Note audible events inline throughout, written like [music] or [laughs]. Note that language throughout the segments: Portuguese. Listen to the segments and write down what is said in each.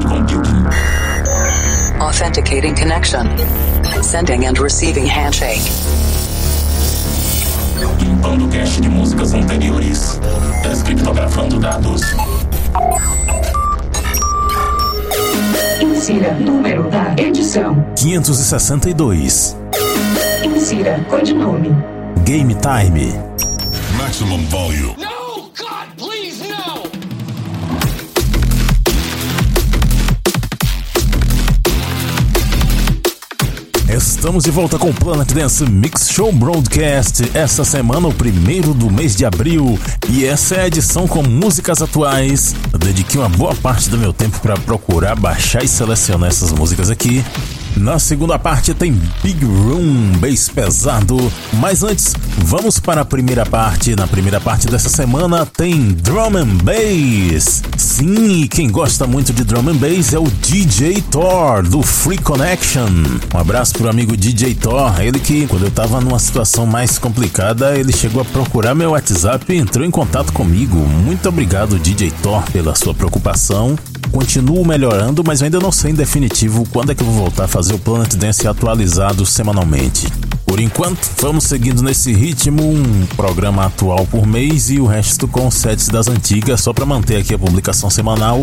cloud computing. Authenticating connection. Sending and receiving handshake. Limpando cache de músicas anteriores. Descriptografando dados. Insira número da edição. 562. Insira codinome. Game Time. Maximum volume. Estamos de volta com o Planet Dance Mix Show Broadcast. Essa semana, o primeiro do mês de abril. E essa é a edição com músicas atuais. Eu dediquei uma boa parte do meu tempo para procurar, baixar e selecionar essas músicas aqui. Na segunda parte tem Big Room, bass pesado. Mas antes, vamos para a primeira parte. Na primeira parte dessa semana tem Drum and Bass. Sim, quem gosta muito de Drum and Bass é o DJ Thor, do Free Connection. Um abraço pro amigo DJ Thor, ele que, quando eu tava numa situação mais complicada, ele chegou a procurar meu WhatsApp e entrou em contato comigo. Muito obrigado, DJ Thor, pela sua preocupação. Continuo melhorando, mas ainda não sei em definitivo quando é que eu vou voltar a fazer o Planet Dance atualizado semanalmente. Por enquanto, vamos seguindo nesse ritmo, um programa atual por mês e o resto com sets das antigas, só para manter aqui a publicação semanal.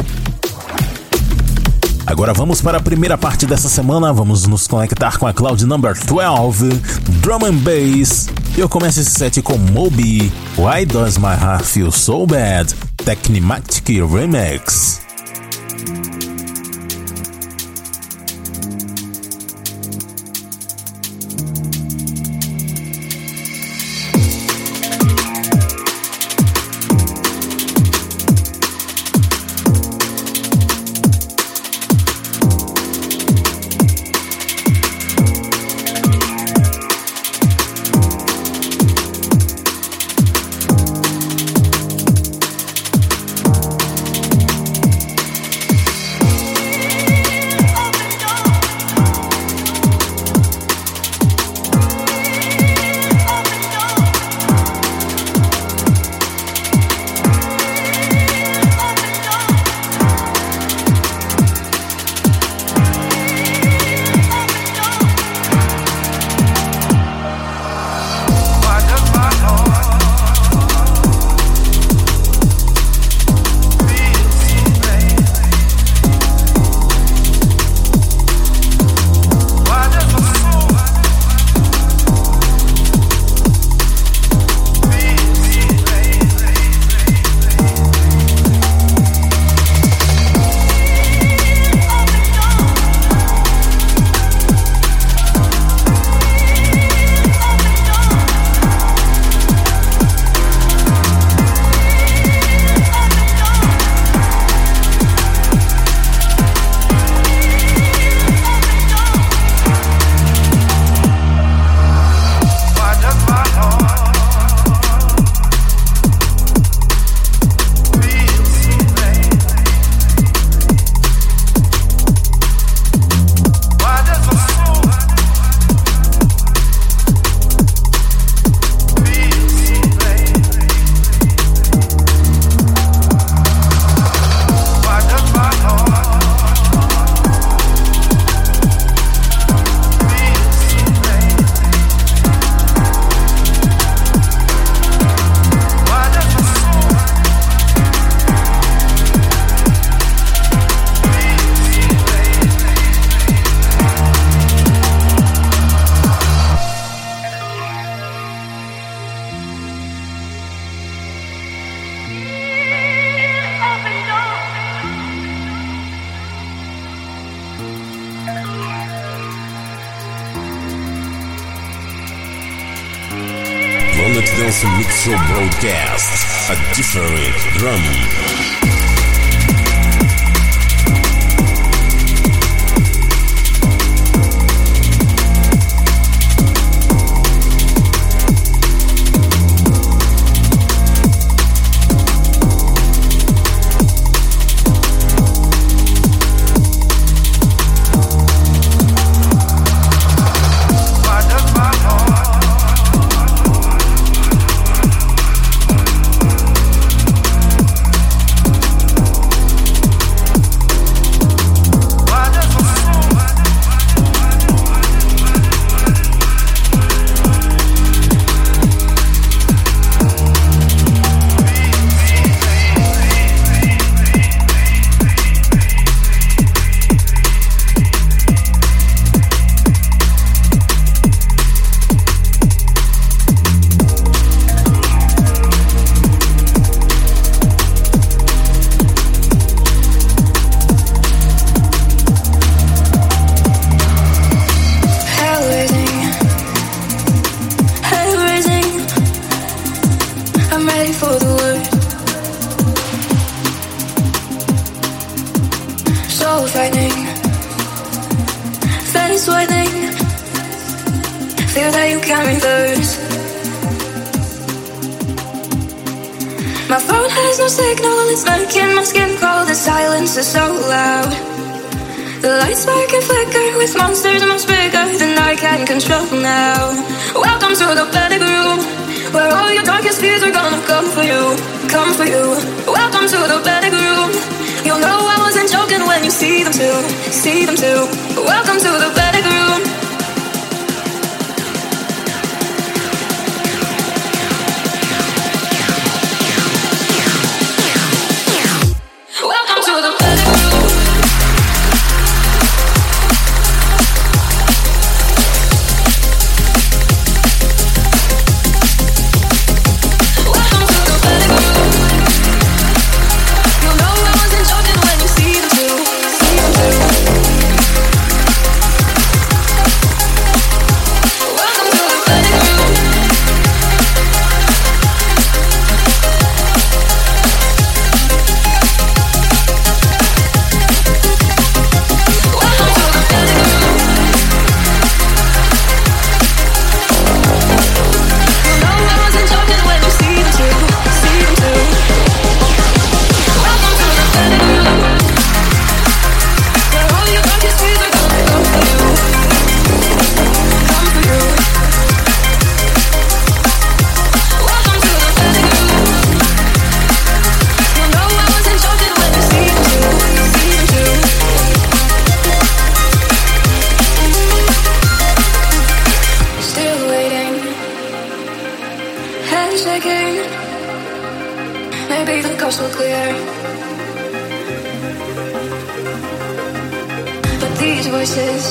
Agora vamos para a primeira parte dessa semana, vamos nos conectar com a Cloud Number 12, Drum and Bass. Eu começo esse set com Moby, Why Does My Heart Feel So Bad, Technimatic Remix. Carry thirst. My phone has no signal, it's making my skin cold. The silence is so loud. The lights spark and flicker with monsters much bigger than I can control now. Welcome to the panic room, where all your darkest fears are gonna come for you, come for you. Welcome to the panic room. You'll know I wasn't joking when you see them too, see them too. Welcome to the panic these voices,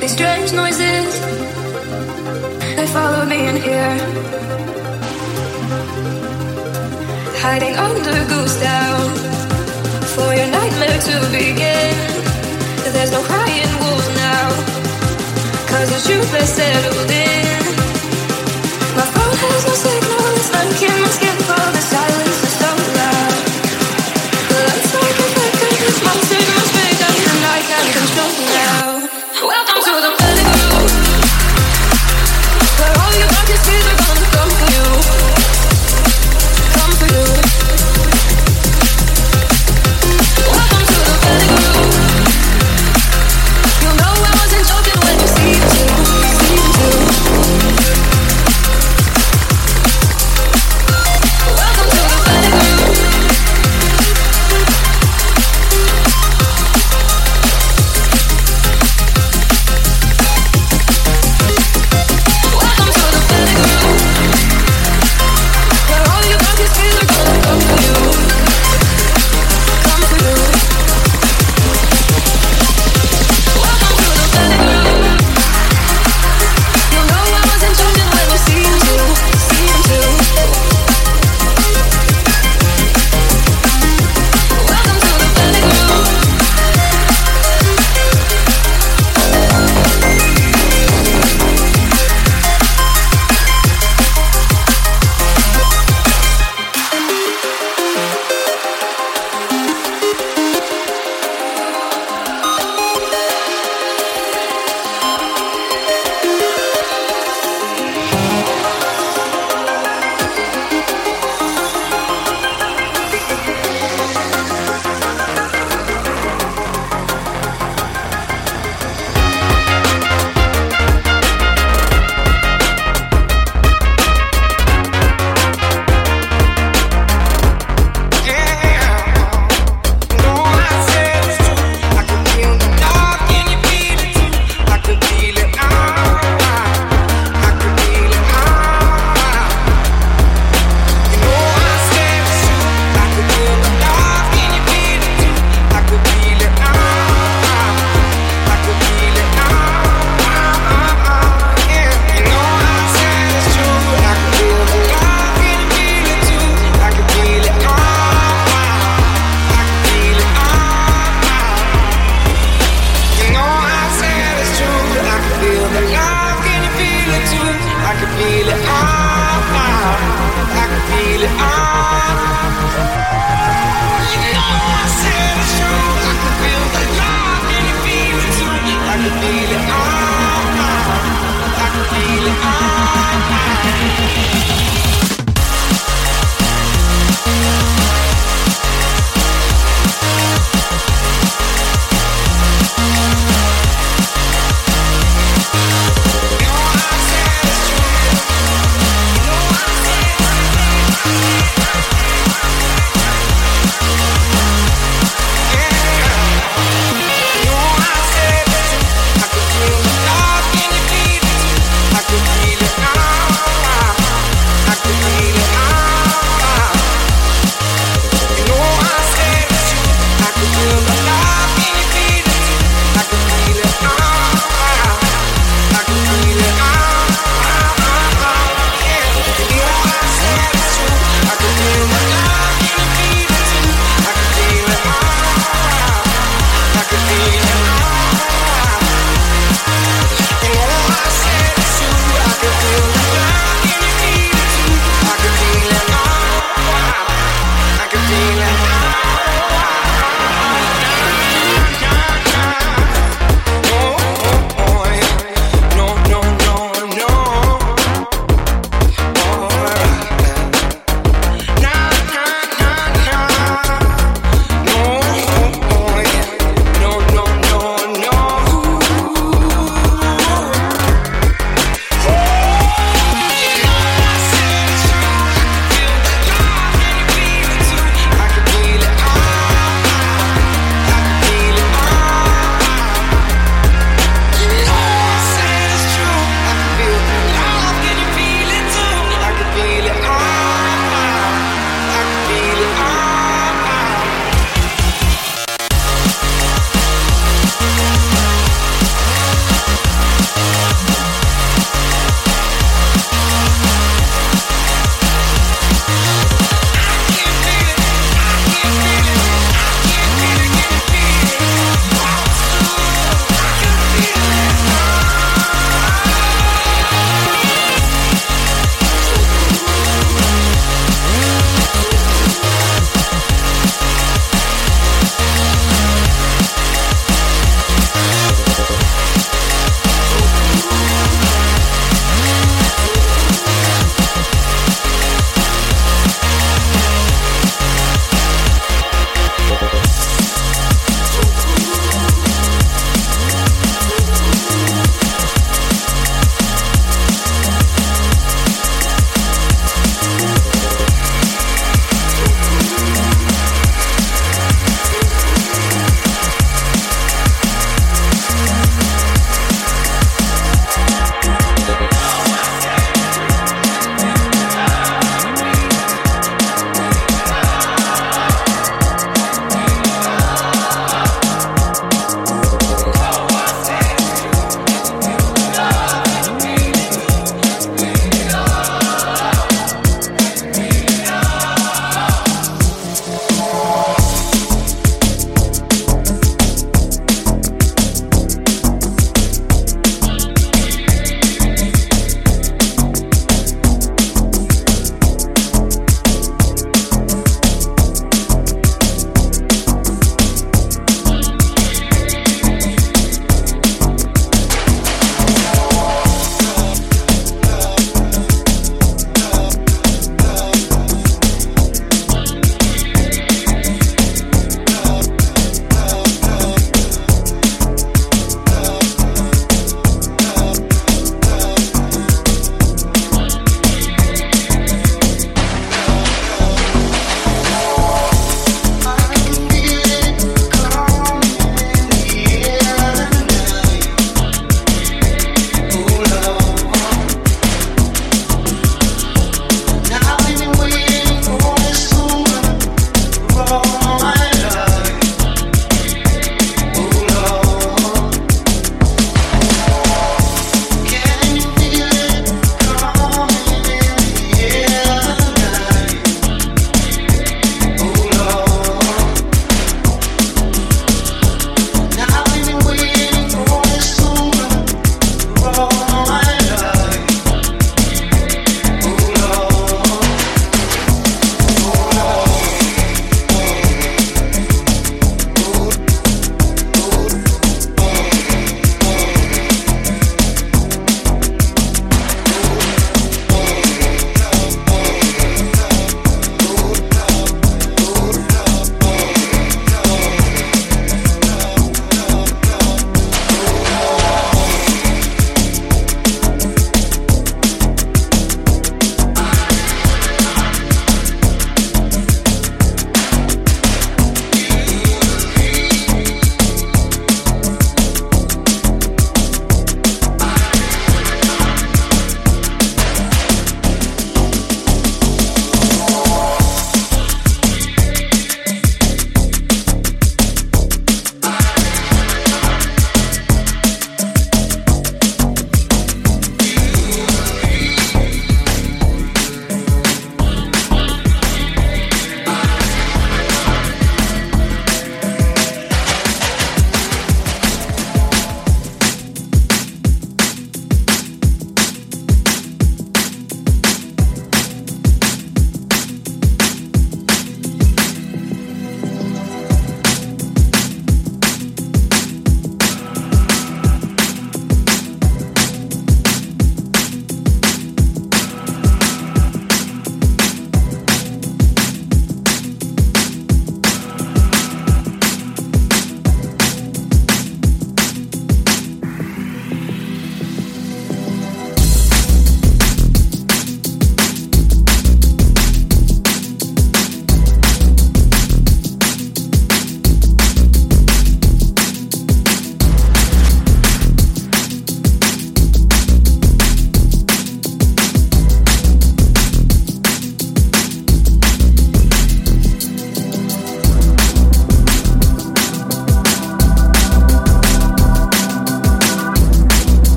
these strange noises, they follow me in here. Hiding under goose down for your nightmare to begin. There's no crying wolves now. Cause the truth has settled in. My phone has no signal, it's making my skin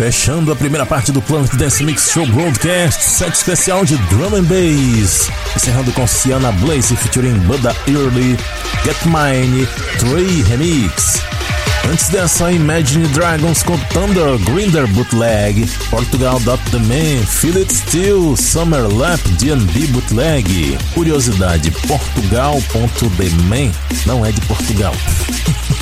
Fechando a primeira parte do Planet Dance Mix Show Broadcast, set especial de Drum and Bass. Encerrando com Sienna Blaze featuring Buddha Early, Get Mine, Trey Remix. Antes dessa, Imagine Dragons com Thunder Grinder Bootleg, Portugal Dot The Man, Feel It Still, Summer Lap D&B Bootleg. Curiosidade, Portugal.theman não é de Portugal. [laughs]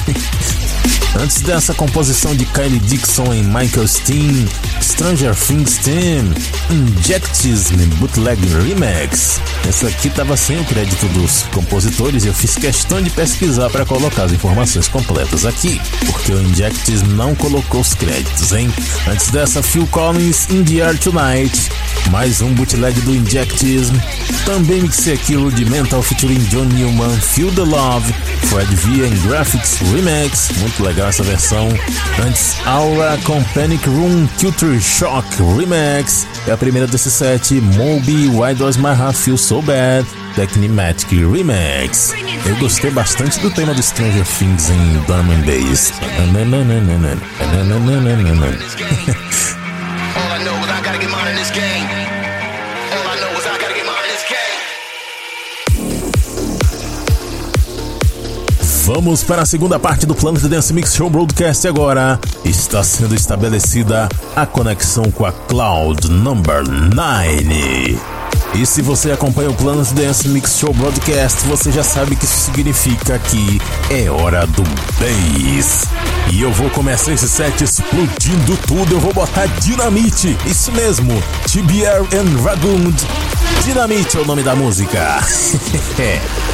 Antes dessa composição de Kylie Dixon em Michael Steen, Stranger Things Team, Injectism Bootleg Remix. Essa aqui tava sem o crédito dos compositores e eu fiz questão de pesquisar para colocar as informações completas aqui, porque o Injectism não colocou os créditos, hein? Antes dessa, Phil Collins In The Air Tonight, mais um bootleg do Injectism. Também mixei aqui Rudimental featuring John Newman, Feel The Love, Fred V and Graphics Remix, muito legal essa versão. Antes, Aura com Panic Room Culture Shock Remix. É a primeira desse set, Moby, Why Does My Heart Feel So Bad, Technimatic Remix. Eu gostei bastante do tema do Stranger Things em Drum and Bass. Vamos para a segunda parte do Planet Dance Mix Show Broadcast agora. Está sendo estabelecida a conexão com a Cloud Number 9. E se você acompanha o Planet Dance Mix Show Broadcast, você já sabe que isso significa que é hora do Bass. E eu vou começar esse set explodindo tudo, eu vou botar Dinamite, isso mesmo, TBR and Ragund. Dinamite é o nome da música. [laughs]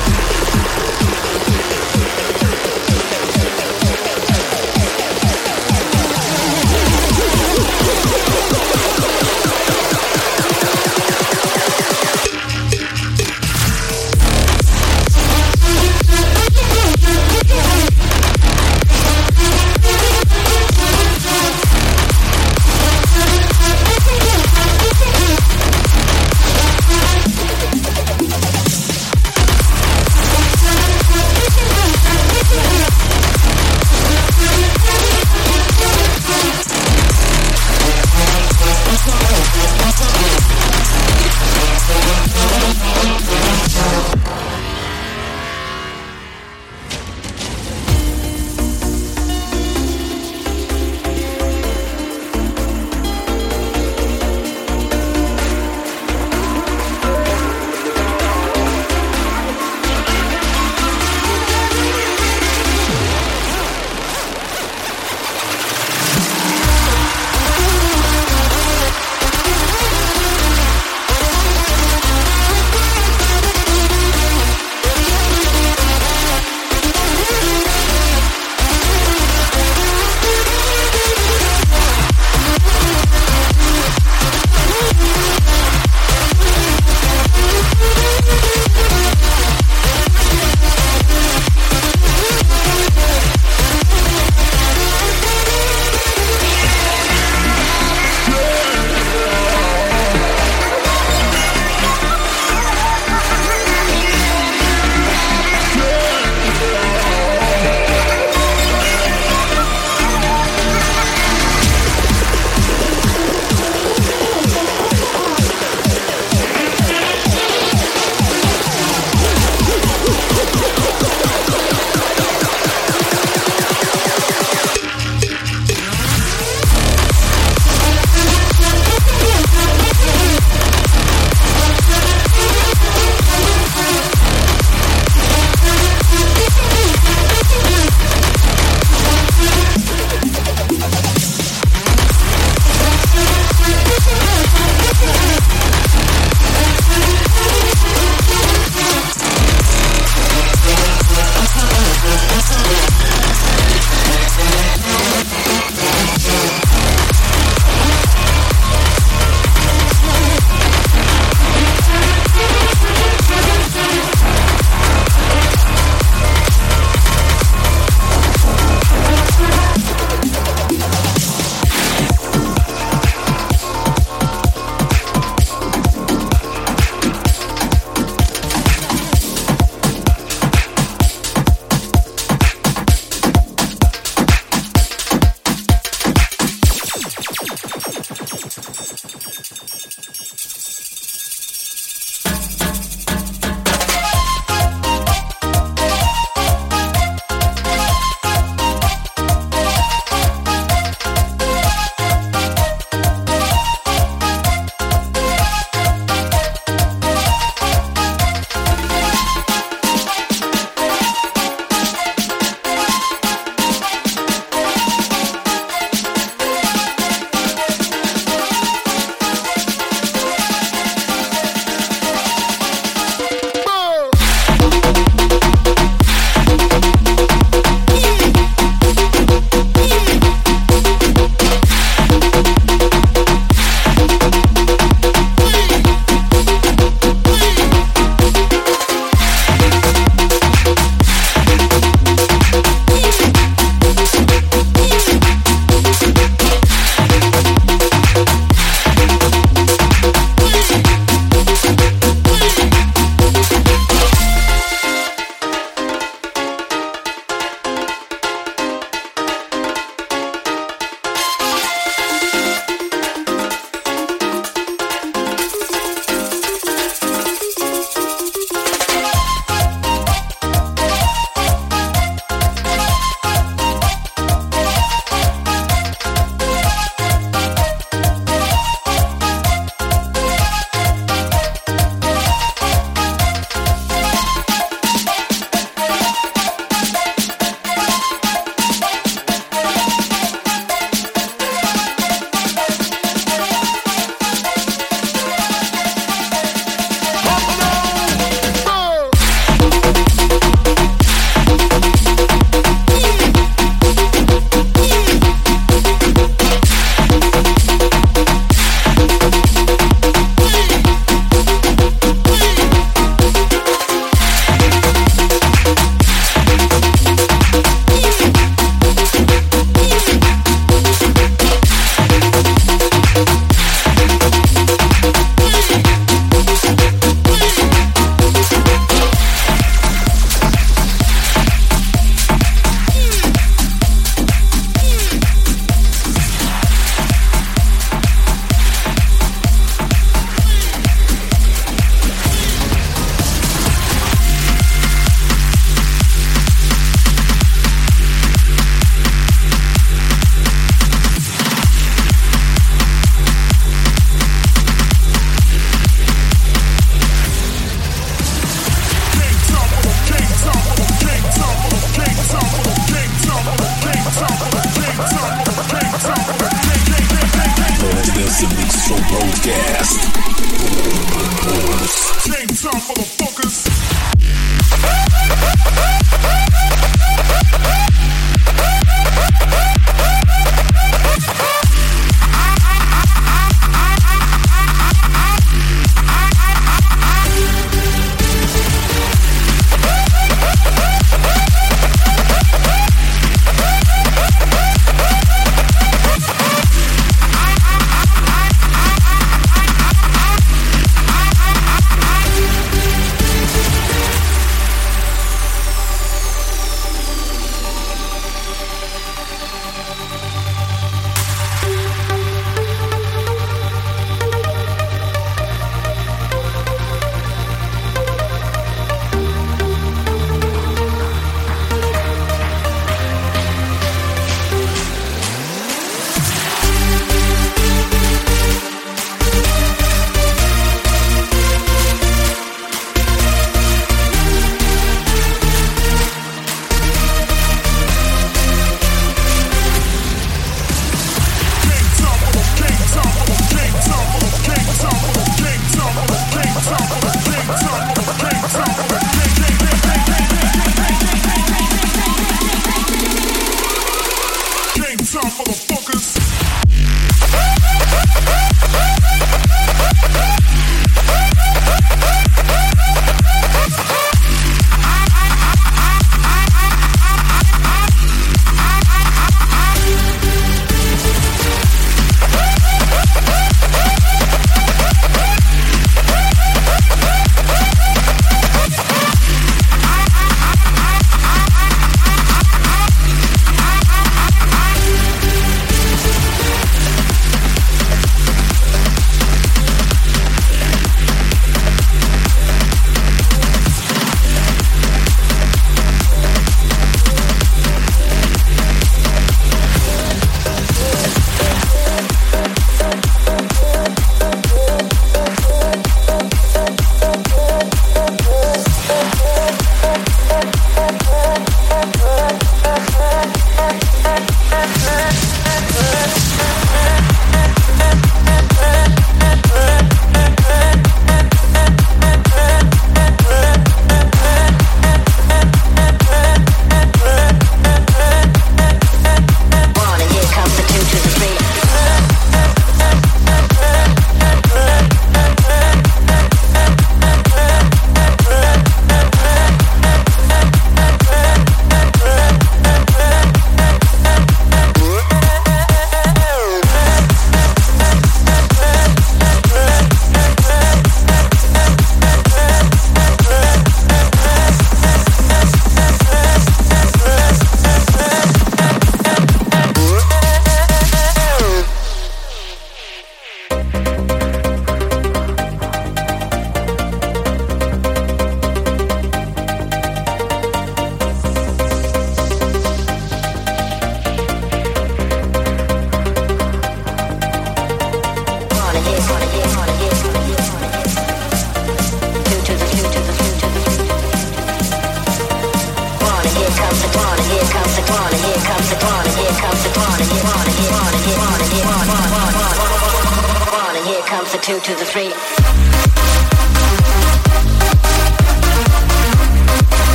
the two to the three.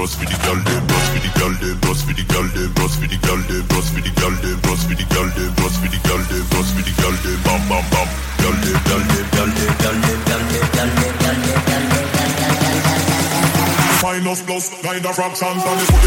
Just for the girl them, just for the girl them, just for the girl them, just for the girl them, just for the girl them, just for the girl them, just for the girl them, just for the girl them, bam bam bam. Girl them, girl them, girl them, girl them, girl them, girl them, girl them, girl them, girl them, girl them. Minus plus, guide the fractions and the model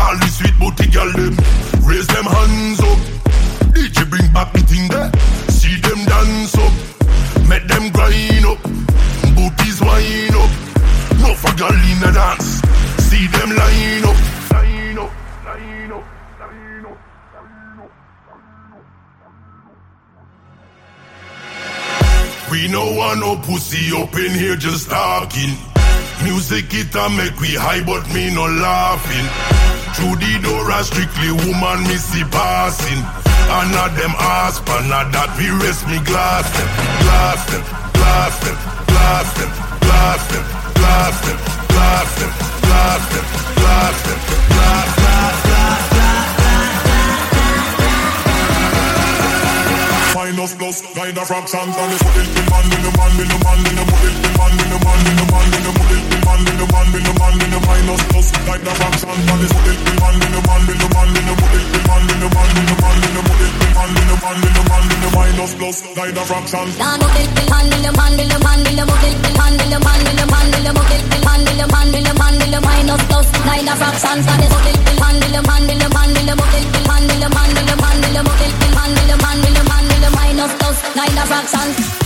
All the sweet booty girl raise them hands up. DJ bring back the thing We no want no pussy up in here just talking. Music it a make we high, but me no laughing. Through the door, a strictly woman me see passing. And not them ass, but not that we rest me glass them, glass them, glass them, glass them, glass them, glass them, glass them, glass them, glass them, glass, glass, Minus plus, guide the fractions and the model the man in the man in the man in the model the man in the man in the man in the model the man in the man in the man in the minus plus, guide the fractions and the model the man in the man in the man in the model the man in the man in the man in the model the man in the man in the man in the minus plus, guide the fractions. Dan model the man in the man in the man in the model the man in the man in the man in the model the man in the man in the man in the minus plus, like the fractions and the model the man in the man in the man in the model the man in the man in the man in the model the man in the man in the man in the minus plus, nine a fraction.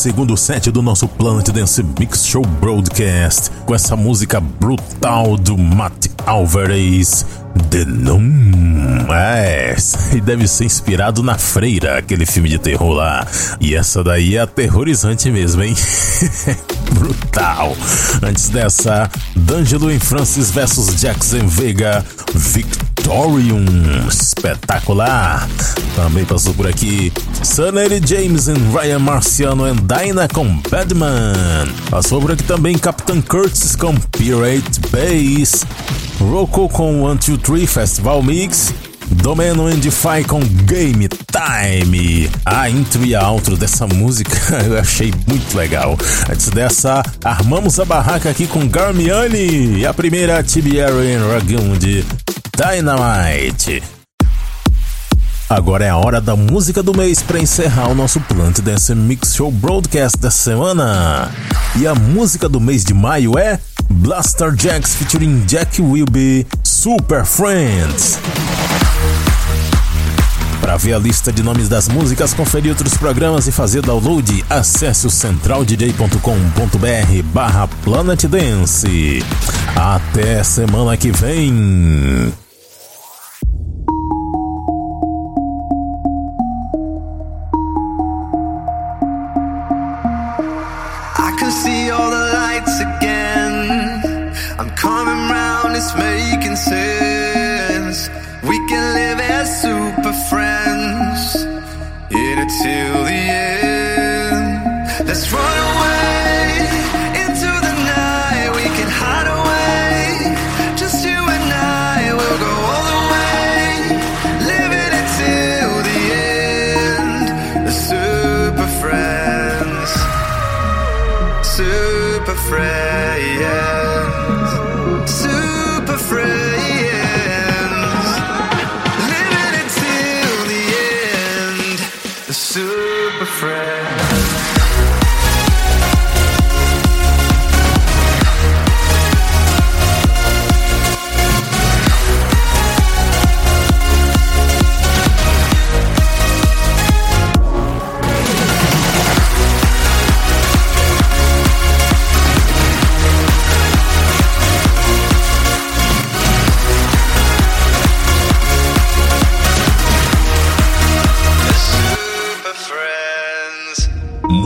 Segundo set do nosso Planet Dance Mix Show Broadcast com essa música brutal do Matt Alvarez, The Noom. É, e deve ser inspirado na Freira, aquele filme de terror lá. E essa daí é aterrorizante mesmo, hein? [laughs] Brutal. Antes dessa, D'Angelo e Francis versus Jackson Vega, Victorium. Espetacular. Também passou por aqui Sunny James e Ryan Marciano e Dinah com Badman. Passou aqui também Captain Curtis com Pirate Base. Rocco com 123 Festival Mix. Domeno and Defy com Game Time. A intro e a outro dessa música [laughs] eu achei muito legal. Antes dessa, armamos a barraca aqui com Garmiani. E a primeira, Tibieri Ragundi Dynamite. Agora é a hora da música do mês para encerrar o nosso Plant Dance Mix Show Broadcast da semana. E a música do mês de maio é Blaster Jacks featuring Jack Wilby, Super Friends. Para ver a lista de nomes das músicas, conferir outros programas e fazer download, acesse o centraldj.com.br barra Planet Dance. Até semana que vem! We can live as super friends in it till the end.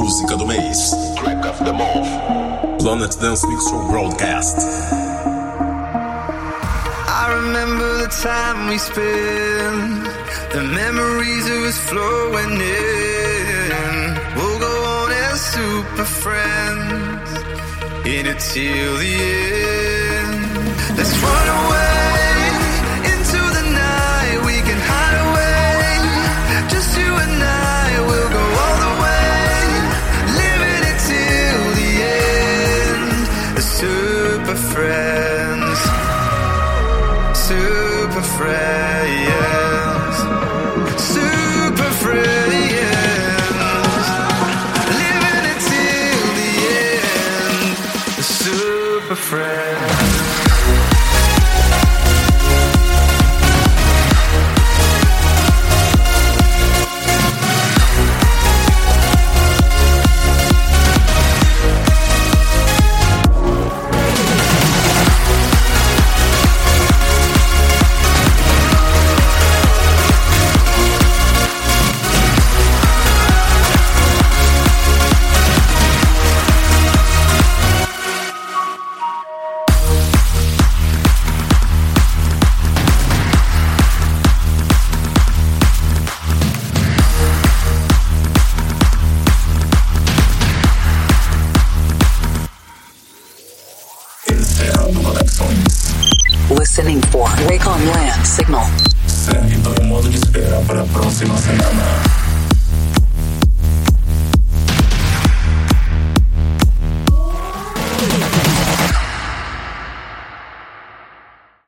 Música do mês. Track of the month. Planet Dance Mix Show Broadcast. I remember the time we spent, the memories of us flowing in. We'll go on as super friends, in it till the end. Let's run away into the night. We can hide away, just you and I. We'll go Super friends super friends, super friends, living it till the end. Super friends.